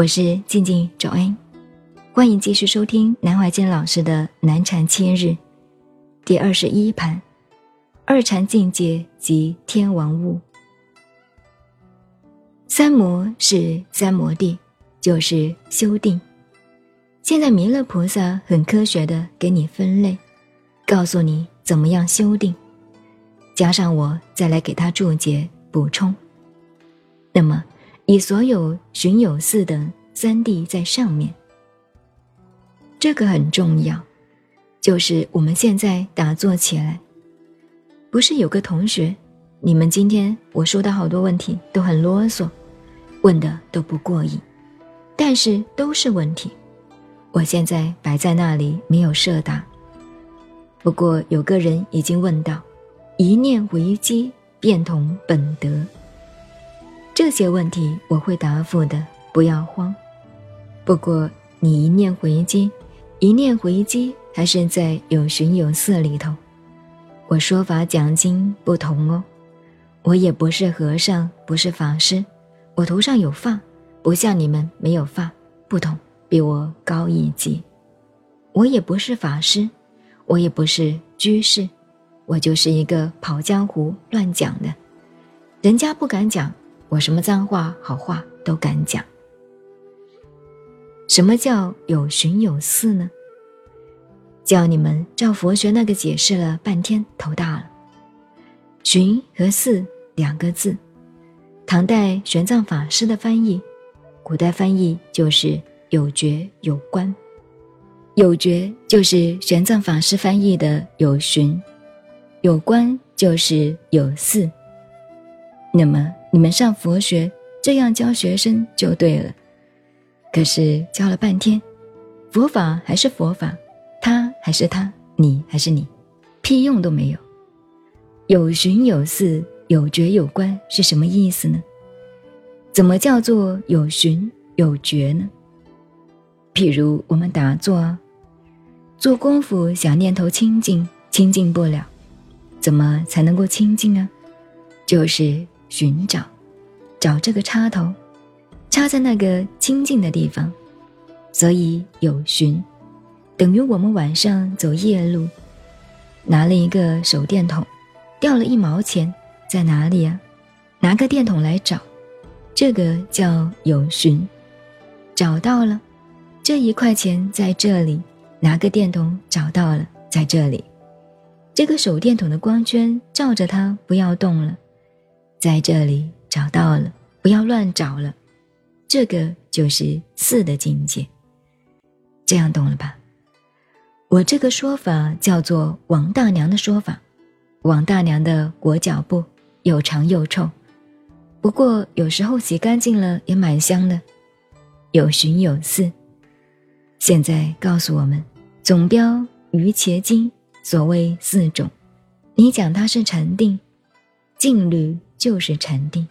我是静静周恩，欢迎继续收听南怀瑾老师的南禅千日第二十一盘二禅境界及天王物。三摩是三摩地，就是修定。现在弥勒菩萨很科学的给你分类，告诉你怎么样修定，加上我再来给他注解补充。那么。以所有寻有四的三谛在上面，这个很重要。就是我们现在打坐起来，不是有个同学，你们今天我说的好多问题都很啰嗦，问的都不过瘾，但是都是问题。我现在摆在那里没有设答。不过有个人已经问到：一念为机，变同本德。这些问题我会答复的，不要慌。不过你一念回击，一念回击还是在有寻有色里头。我说法讲经不同哦，我也不是和尚，不是法师，我头上有发，不像你们没有发，不同，比我高一级。我也不是法师，我也不是居士，我就是一个跑江湖乱讲的，人家不敢讲。我什么脏话好话都敢讲。什么叫有寻有四呢？叫你们照佛学那个解释了半天，头大了。寻和四两个字，唐代玄奘法师的翻译，古代翻译就是有觉有观。有觉就是玄奘法师翻译的有寻，有观就是有四。那么。你们上佛学这样教学生就对了，可是教了半天，佛法还是佛法，他还是他，你还是你，屁用都没有。有寻有似，有觉有观是什么意思呢？怎么叫做有寻有觉呢？譬如我们打坐啊，做功夫想念头清净，清净不了，怎么才能够清净啊？就是。寻找，找这个插头，插在那个清净的地方，所以有寻，等于我们晚上走夜路，拿了一个手电筒，掉了一毛钱，在哪里啊？拿个电筒来找，这个叫有寻，找到了，这一块钱在这里，拿个电筒找到了，在这里，这个手电筒的光圈照着它，不要动了。在这里找到了，不要乱找了，这个就是四的境界。这样懂了吧？我这个说法叫做王大娘的说法。王大娘的裹脚布又长又臭，不过有时候洗干净了也蛮香的。有寻有四，现在告诉我们，总标于茄经所谓四种，你讲它是禅定、静虑。就是禅定。